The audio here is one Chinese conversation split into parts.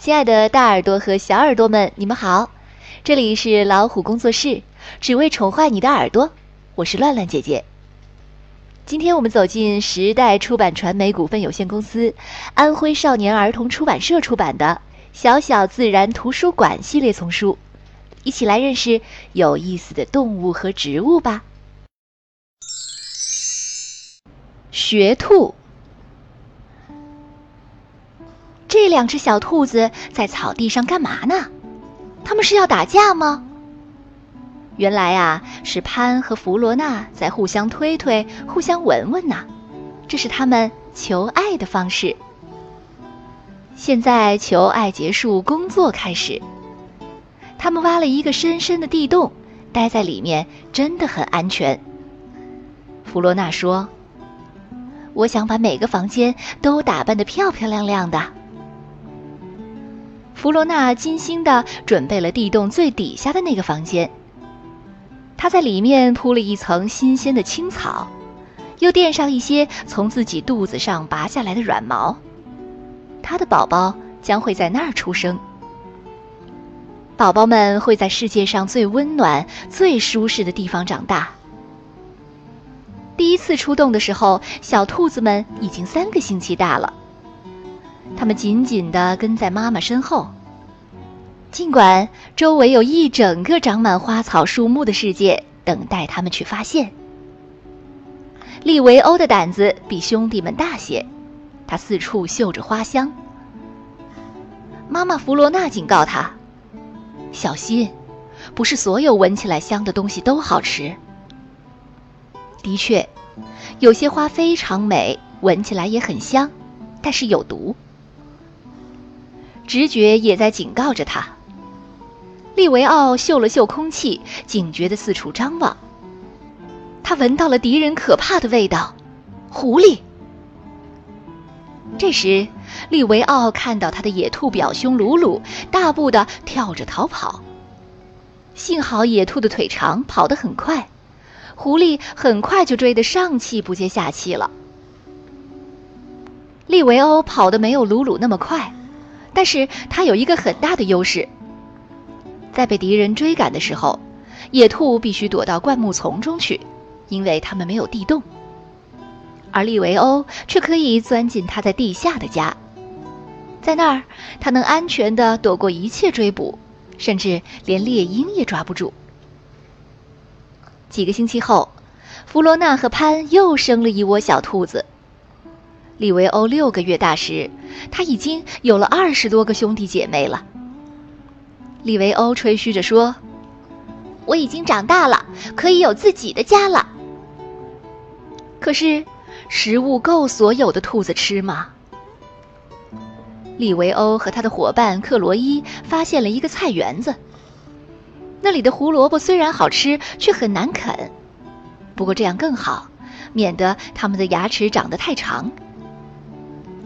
亲爱的大耳朵和小耳朵们，你们好！这里是老虎工作室，只为宠坏你的耳朵。我是乱乱姐姐。今天我们走进时代出版传媒股份有限公司安徽少年儿童出版社出版的《小小自然图书馆》系列丛书，一起来认识有意思的动物和植物吧。学兔。这两只小兔子在草地上干嘛呢？他们是要打架吗？原来啊，是潘和弗罗娜在互相推推、互相闻闻呢。这是他们求爱的方式。现在求爱结束，工作开始。他们挖了一个深深的地洞，待在里面真的很安全。弗罗娜说：“我想把每个房间都打扮得漂漂亮亮的。”弗罗娜精心地准备了地洞最底下的那个房间。她在里面铺了一层新鲜的青草，又垫上一些从自己肚子上拔下来的软毛。她的宝宝将会在那儿出生。宝宝们会在世界上最温暖、最舒适的地方长大。第一次出洞的时候，小兔子们已经三个星期大了。他们紧紧地跟在妈妈身后，尽管周围有一整个长满花草树木的世界等待他们去发现。利维欧的胆子比兄弟们大些，他四处嗅着花香。妈妈弗罗娜警告他：“小心，不是所有闻起来香的东西都好吃。”的确，有些花非常美，闻起来也很香，但是有毒。直觉也在警告着他。利维奥嗅了嗅空气，警觉地四处张望。他闻到了敌人可怕的味道——狐狸。这时，利维奥看到他的野兔表兄鲁鲁大步地跳着逃跑。幸好野兔的腿长，跑得很快，狐狸很快就追得上气不接下气了。利维欧跑得没有鲁鲁那么快。但是它有一个很大的优势，在被敌人追赶的时候，野兔必须躲到灌木丛中去，因为它们没有地洞。而利维欧却可以钻进他在地下的家，在那儿，他能安全地躲过一切追捕，甚至连猎鹰也抓不住。几个星期后，弗罗娜和潘又生了一窝小兔子。利维欧六个月大时，他已经有了二十多个兄弟姐妹了。利维欧吹嘘着说：“我已经长大了，可以有自己的家了。”可是，食物够所有的兔子吃吗？利维欧和他的伙伴克罗伊发现了一个菜园子，那里的胡萝卜虽然好吃，却很难啃。不过这样更好，免得他们的牙齿长得太长。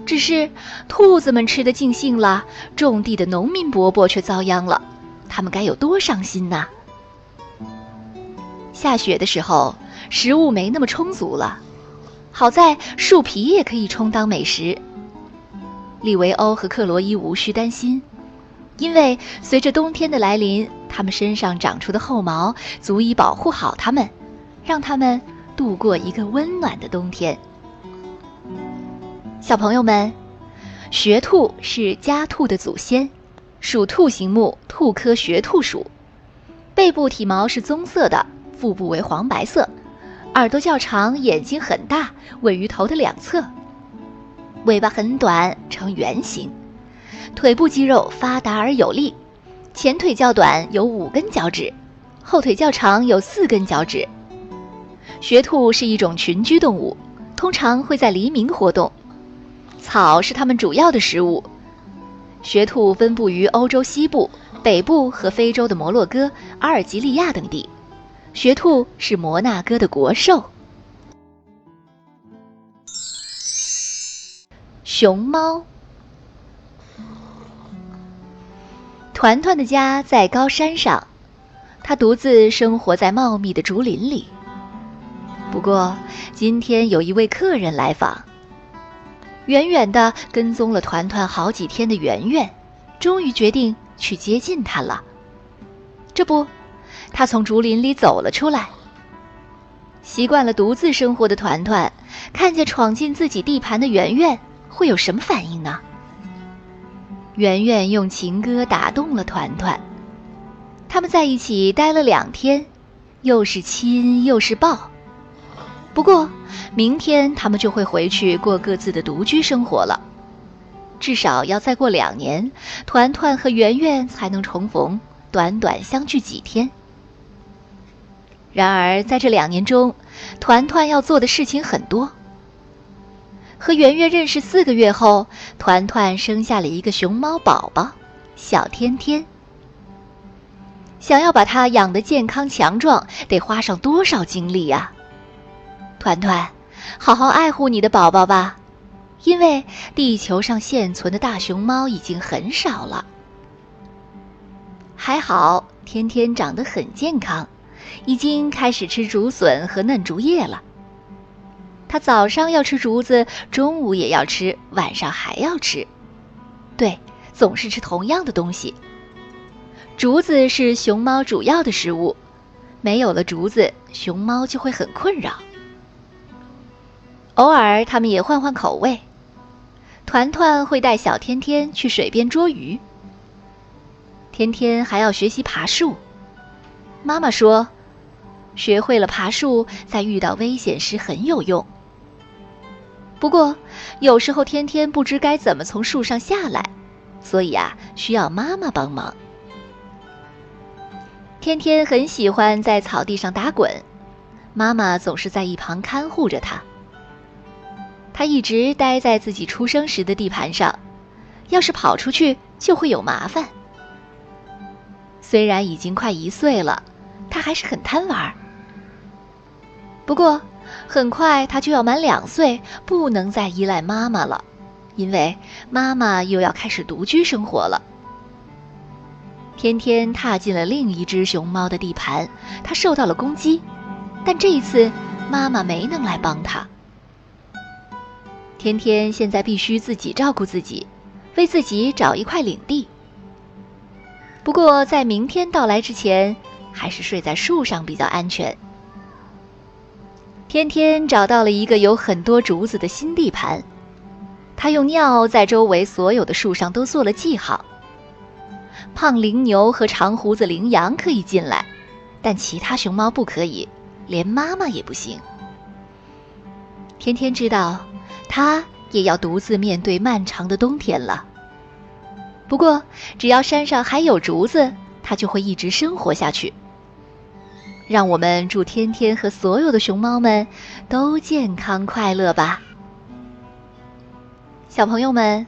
只是兔子们吃的尽兴了，种地的农民伯伯却遭殃了，他们该有多伤心呐！下雪的时候，食物没那么充足了，好在树皮也可以充当美食。利维欧和克罗伊无需担心，因为随着冬天的来临，他们身上长出的厚毛足以保护好它们，让它们度过一个温暖的冬天。小朋友们，穴兔是家兔的祖先，属兔形目兔科学兔属。背部体毛是棕色的，腹部为黄白色，耳朵较长，眼睛很大，位于头的两侧。尾巴很短，呈圆形。腿部肌肉发达而有力，前腿较短，有五根脚趾，后腿较长，有四根脚趾。学兔是一种群居动物，通常会在黎明活动。草是它们主要的食物。学兔分布于欧洲西部、北部和非洲的摩洛哥、阿尔及利亚等地。学兔是摩纳哥的国兽。熊猫。团团的家在高山上，它独自生活在茂密的竹林里。不过，今天有一位客人来访。远远的跟踪了团团好几天的圆圆，终于决定去接近它了。这不，它从竹林里走了出来。习惯了独自生活的团团，看见闯进自己地盘的圆圆，会有什么反应呢？圆圆用情歌打动了团团，他们在一起待了两天，又是亲又是抱。不过，明天他们就会回去过各自的独居生活了。至少要再过两年，团团和圆圆才能重逢，短短相聚几天。然而，在这两年中，团团要做的事情很多。和圆圆认识四个月后，团团生下了一个熊猫宝宝，小天天。想要把它养得健康强壮，得花上多少精力呀？团团，好好爱护你的宝宝吧，因为地球上现存的大熊猫已经很少了。还好，天天长得很健康，已经开始吃竹笋和嫩竹叶了。他早上要吃竹子，中午也要吃，晚上还要吃，对，总是吃同样的东西。竹子是熊猫主要的食物，没有了竹子，熊猫就会很困扰。偶尔，他们也换换口味。团团会带小天天去水边捉鱼，天天还要学习爬树。妈妈说，学会了爬树，在遇到危险时很有用。不过，有时候天天不知该怎么从树上下来，所以啊，需要妈妈帮忙。天天很喜欢在草地上打滚，妈妈总是在一旁看护着他。他一直待在自己出生时的地盘上，要是跑出去就会有麻烦。虽然已经快一岁了，他还是很贪玩。不过。很快他就要满两岁，不能再依赖妈妈了，因为妈妈又要开始独居生活了。天天踏进了另一只熊猫的地盘，他受到了攻击，但这一次妈妈没能来帮他。天天现在必须自己照顾自己，为自己找一块领地。不过在明天到来之前，还是睡在树上比较安全。天天找到了一个有很多竹子的新地盘，他用尿在周围所有的树上都做了记号。胖羚牛和长胡子羚羊可以进来，但其他熊猫不可以，连妈妈也不行。天天知道，他也要独自面对漫长的冬天了。不过，只要山上还有竹子，他就会一直生活下去。让我们祝天天和所有的熊猫们都健康快乐吧。小朋友们，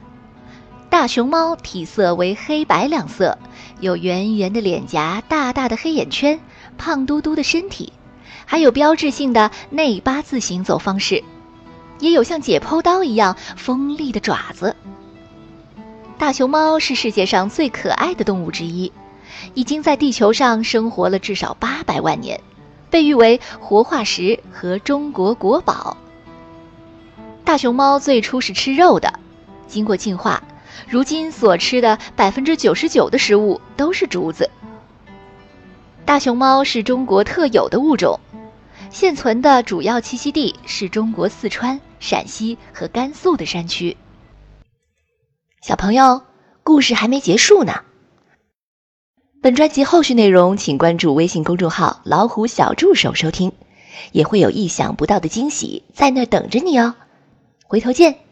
大熊猫体色为黑白两色，有圆圆的脸颊、大大的黑眼圈、胖嘟嘟的身体，还有标志性的内八字行走方式，也有像解剖刀一样锋利的爪子。大熊猫是世界上最可爱的动物之一。已经在地球上生活了至少八百万年，被誉为活化石和中国国宝。大熊猫最初是吃肉的，经过进化，如今所吃的百分之九十九的食物都是竹子。大熊猫是中国特有的物种，现存的主要栖息地是中国四川、陕西和甘肃的山区。小朋友，故事还没结束呢。本专辑后续内容，请关注微信公众号“老虎小助手”收听，也会有意想不到的惊喜在那等着你哦。回头见。